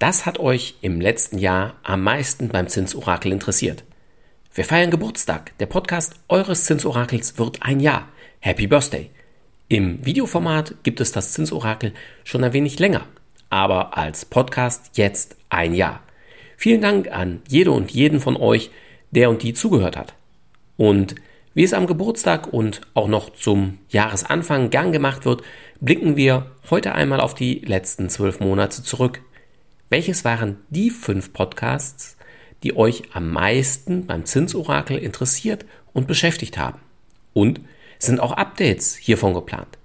Das hat euch im letzten Jahr am meisten beim Zinsorakel interessiert. Wir feiern Geburtstag. Der Podcast eures Zinsorakels wird ein Jahr. Happy Birthday. Im Videoformat gibt es das Zinsorakel schon ein wenig länger, aber als Podcast jetzt ein Jahr. Vielen Dank an jede und jeden von euch, der und die zugehört hat. Und wie es am Geburtstag und auch noch zum Jahresanfang gern gemacht wird, blicken wir heute einmal auf die letzten zwölf Monate zurück. Welches waren die fünf Podcasts, die euch am meisten beim Zinsorakel interessiert und beschäftigt haben? Und sind auch Updates hiervon geplant?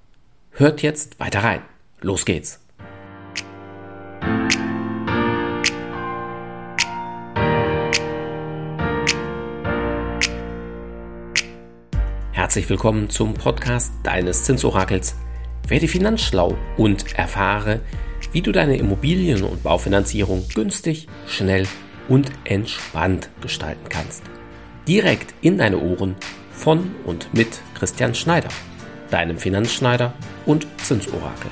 Hört jetzt weiter rein. Los geht's! Herzlich willkommen zum Podcast deines Zinsorakels. Werde finanzschlau und erfahre, wie du deine Immobilien- und Baufinanzierung günstig, schnell und entspannt gestalten kannst. Direkt in deine Ohren von und mit Christian Schneider, deinem Finanzschneider und Zinsorakel.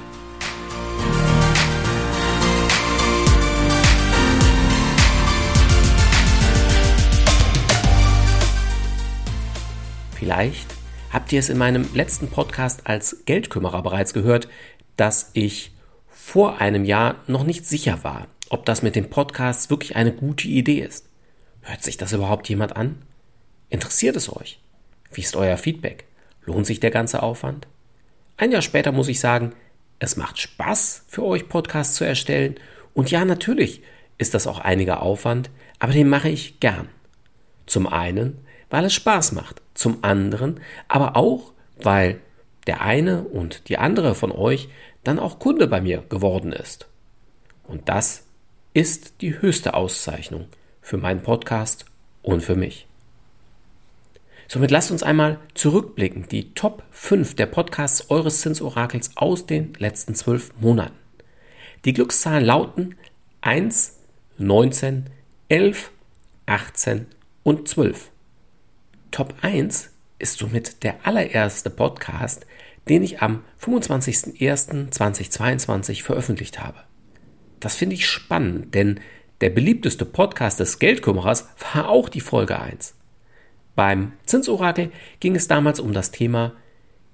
Vielleicht habt ihr es in meinem letzten Podcast als Geldkümmerer bereits gehört, dass ich vor einem Jahr noch nicht sicher war, ob das mit den Podcasts wirklich eine gute Idee ist. Hört sich das überhaupt jemand an? Interessiert es euch? Wie ist euer Feedback? Lohnt sich der ganze Aufwand? Ein Jahr später muss ich sagen, es macht Spaß für euch Podcasts zu erstellen und ja, natürlich ist das auch einiger Aufwand, aber den mache ich gern. Zum einen, weil es Spaß macht. Zum anderen aber auch, weil der eine und die andere von euch dann auch Kunde bei mir geworden ist. Und das ist die höchste Auszeichnung für meinen Podcast und für mich. Somit lasst uns einmal zurückblicken, die Top 5 der Podcasts eures Zinsorakels aus den letzten zwölf Monaten. Die Glückszahlen lauten 1, 19, 11, 18 und 12. Top 1 ist somit der allererste Podcast, den ich am 25.01.2022 veröffentlicht habe. Das finde ich spannend, denn der beliebteste Podcast des Geldkümmerers war auch die Folge 1. Beim Zinsorakel ging es damals um das Thema,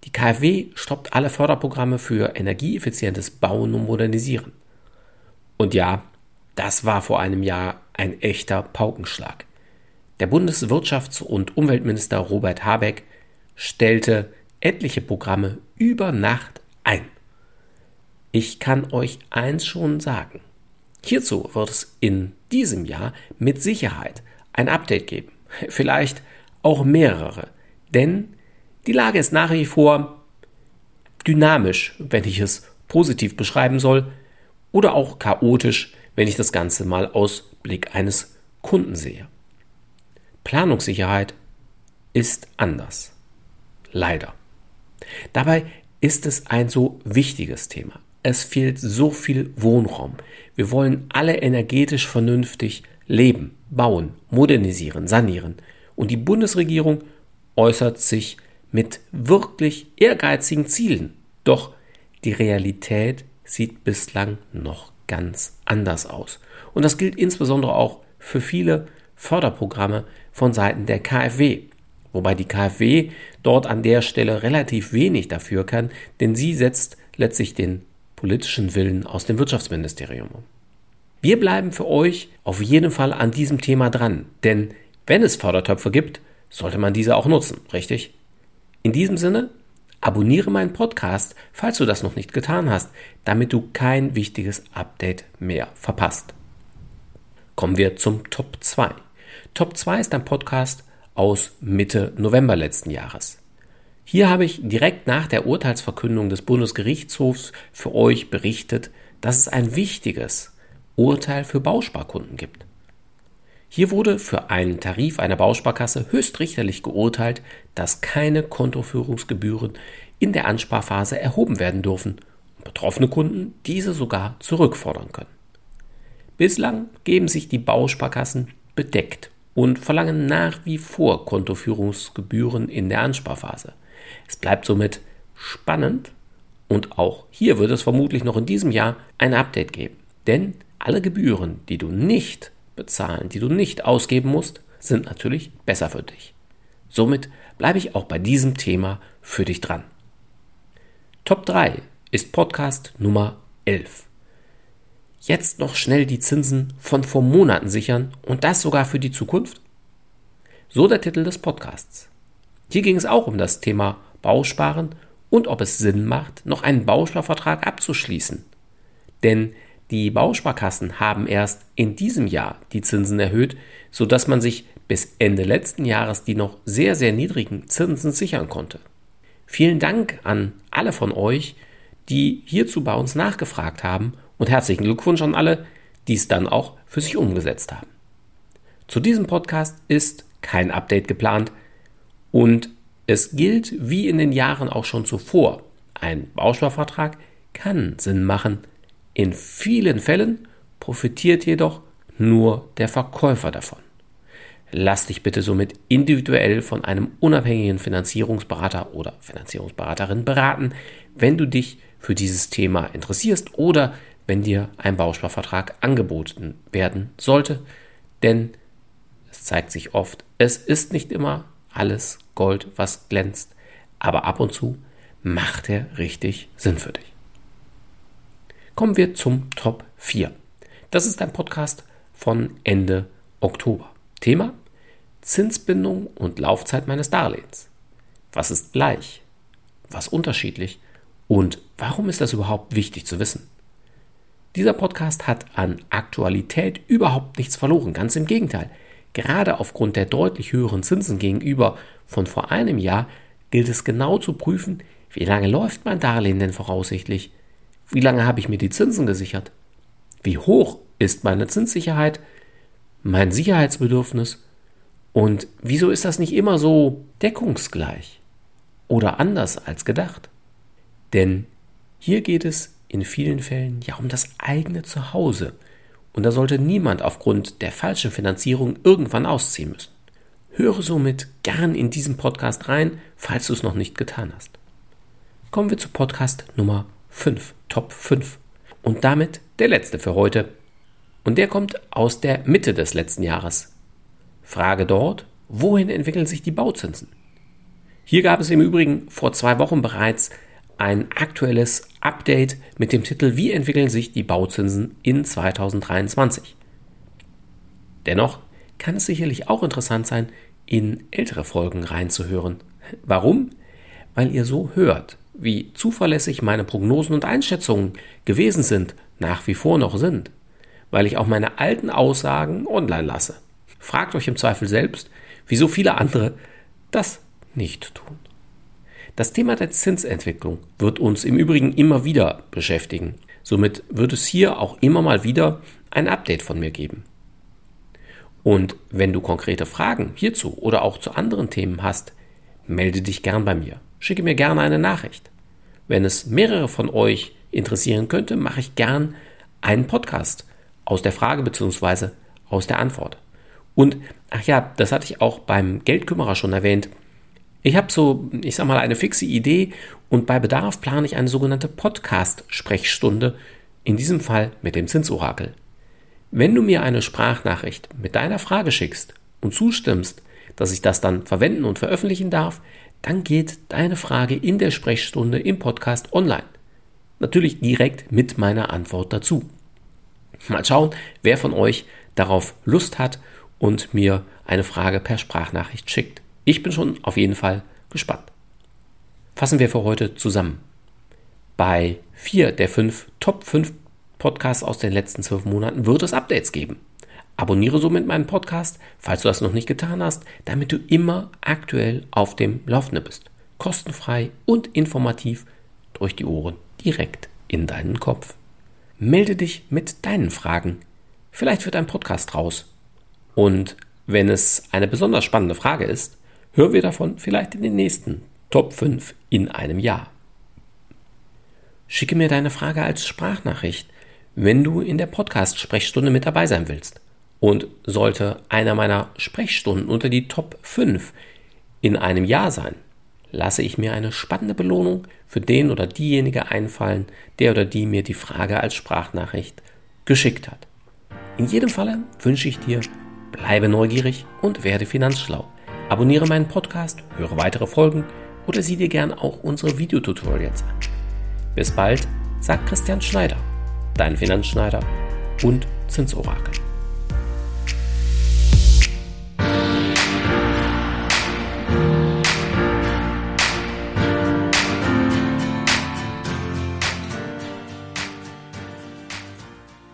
die KfW stoppt alle Förderprogramme für energieeffizientes Bauen und Modernisieren. Und ja, das war vor einem Jahr ein echter Paukenschlag. Der Bundeswirtschafts- und Umweltminister Robert Habeck stellte etliche Programme über Nacht ein. Ich kann euch eins schon sagen. Hierzu wird es in diesem Jahr mit Sicherheit ein Update geben. Vielleicht auch mehrere. Denn die Lage ist nach wie vor dynamisch, wenn ich es positiv beschreiben soll, oder auch chaotisch, wenn ich das Ganze mal aus Blick eines Kunden sehe. Planungssicherheit ist anders. Leider. Dabei ist es ein so wichtiges Thema. Es fehlt so viel Wohnraum. Wir wollen alle energetisch vernünftig leben, bauen, modernisieren, sanieren. Und die Bundesregierung äußert sich mit wirklich ehrgeizigen Zielen. Doch die Realität sieht bislang noch ganz anders aus. Und das gilt insbesondere auch für viele Förderprogramme von Seiten der KfW. Wobei die KfW dort an der Stelle relativ wenig dafür kann, denn sie setzt letztlich den politischen Willen aus dem Wirtschaftsministerium um. Wir bleiben für euch auf jeden Fall an diesem Thema dran, denn wenn es Fördertöpfe gibt, sollte man diese auch nutzen, richtig? In diesem Sinne, abonniere meinen Podcast, falls du das noch nicht getan hast, damit du kein wichtiges Update mehr verpasst. Kommen wir zum Top 2. Top 2 ist ein Podcast aus Mitte November letzten Jahres. Hier habe ich direkt nach der Urteilsverkündung des Bundesgerichtshofs für euch berichtet, dass es ein wichtiges Urteil für Bausparkunden gibt. Hier wurde für einen Tarif einer Bausparkasse höchstrichterlich geurteilt, dass keine Kontoführungsgebühren in der Ansparphase erhoben werden dürfen und betroffene Kunden diese sogar zurückfordern können. Bislang geben sich die Bausparkassen bedeckt und verlangen nach wie vor Kontoführungsgebühren in der Ansparphase. Es bleibt somit spannend und auch hier wird es vermutlich noch in diesem Jahr ein Update geben. Denn alle Gebühren, die du nicht bezahlen, die du nicht ausgeben musst, sind natürlich besser für dich. Somit bleibe ich auch bei diesem Thema für dich dran. Top 3 ist Podcast Nummer 11. Jetzt noch schnell die Zinsen von vor Monaten sichern und das sogar für die Zukunft? So der Titel des Podcasts. Hier ging es auch um das Thema Bausparen und ob es Sinn macht, noch einen Bausparvertrag abzuschließen. Denn die Bausparkassen haben erst in diesem Jahr die Zinsen erhöht, sodass man sich bis Ende letzten Jahres die noch sehr, sehr niedrigen Zinsen sichern konnte. Vielen Dank an alle von euch, die hierzu bei uns nachgefragt haben und herzlichen Glückwunsch an alle, die es dann auch für sich umgesetzt haben. Zu diesem Podcast ist kein Update geplant und es gilt wie in den Jahren auch schon zuvor. Ein Bausparvertrag kann Sinn machen. In vielen Fällen profitiert jedoch nur der Verkäufer davon. Lass dich bitte somit individuell von einem unabhängigen Finanzierungsberater oder Finanzierungsberaterin beraten, wenn du dich für dieses Thema interessierst oder wenn dir ein Bausparvertrag angeboten werden sollte. Denn es zeigt sich oft, es ist nicht immer alles Gold, was glänzt, aber ab und zu macht er richtig Sinn für dich. Kommen wir zum Top 4. Das ist ein Podcast von Ende Oktober. Thema Zinsbindung und Laufzeit meines Darlehens. Was ist gleich? Was unterschiedlich? Und warum ist das überhaupt wichtig zu wissen? Dieser Podcast hat an Aktualität überhaupt nichts verloren, ganz im Gegenteil. Gerade aufgrund der deutlich höheren Zinsen gegenüber von vor einem Jahr gilt es genau zu prüfen, wie lange läuft mein Darlehen denn voraussichtlich? Wie lange habe ich mir die Zinsen gesichert? Wie hoch ist meine Zinssicherheit? Mein Sicherheitsbedürfnis? Und wieso ist das nicht immer so deckungsgleich oder anders als gedacht? Denn hier geht es in vielen Fällen ja um das eigene Zuhause. Und da sollte niemand aufgrund der falschen Finanzierung irgendwann ausziehen müssen. Höre somit gern in diesen Podcast rein, falls du es noch nicht getan hast. Kommen wir zu Podcast Nummer 5, Top 5. Und damit der letzte für heute. Und der kommt aus der Mitte des letzten Jahres. Frage dort, wohin entwickeln sich die Bauzinsen? Hier gab es im Übrigen vor zwei Wochen bereits ein aktuelles Update mit dem Titel Wie entwickeln sich die Bauzinsen in 2023? Dennoch kann es sicherlich auch interessant sein, in ältere Folgen reinzuhören. Warum? Weil ihr so hört, wie zuverlässig meine Prognosen und Einschätzungen gewesen sind, nach wie vor noch sind, weil ich auch meine alten Aussagen online lasse. Fragt euch im Zweifel selbst, wieso viele andere das nicht tun. Das Thema der Zinsentwicklung wird uns im Übrigen immer wieder beschäftigen. Somit wird es hier auch immer mal wieder ein Update von mir geben. Und wenn du konkrete Fragen hierzu oder auch zu anderen Themen hast, melde dich gern bei mir. Schicke mir gerne eine Nachricht. Wenn es mehrere von euch interessieren könnte, mache ich gern einen Podcast aus der Frage bzw. aus der Antwort. Und, ach ja, das hatte ich auch beim Geldkümmerer schon erwähnt. Ich habe so, ich sag mal, eine fixe Idee und bei Bedarf plane ich eine sogenannte Podcast-Sprechstunde, in diesem Fall mit dem Zinsorakel. Wenn du mir eine Sprachnachricht mit deiner Frage schickst und zustimmst, dass ich das dann verwenden und veröffentlichen darf, dann geht deine Frage in der Sprechstunde im Podcast online. Natürlich direkt mit meiner Antwort dazu. Mal schauen, wer von euch darauf Lust hat und mir eine Frage per Sprachnachricht schickt. Ich bin schon auf jeden Fall gespannt. Fassen wir für heute zusammen. Bei vier der fünf Top 5 Podcasts aus den letzten zwölf Monaten wird es Updates geben. Abonniere somit meinen Podcast, falls du das noch nicht getan hast, damit du immer aktuell auf dem Laufenden bist. Kostenfrei und informativ durch die Ohren direkt in deinen Kopf. Melde dich mit deinen Fragen. Vielleicht wird ein Podcast raus und wenn es eine besonders spannende Frage ist, hören wir davon vielleicht in den nächsten Top 5 in einem Jahr. Schicke mir deine Frage als Sprachnachricht, wenn du in der Podcast-Sprechstunde mit dabei sein willst. Und sollte einer meiner Sprechstunden unter die Top 5 in einem Jahr sein, lasse ich mir eine spannende Belohnung für den oder diejenige einfallen, der oder die mir die Frage als Sprachnachricht geschickt hat. In jedem Falle wünsche ich dir, bleibe neugierig und werde finanzschlau. Abonniere meinen Podcast, höre weitere Folgen oder sieh dir gern auch unsere Videotutorials an. Bis bald, sagt Christian Schneider, dein Finanzschneider und Zinsorakel.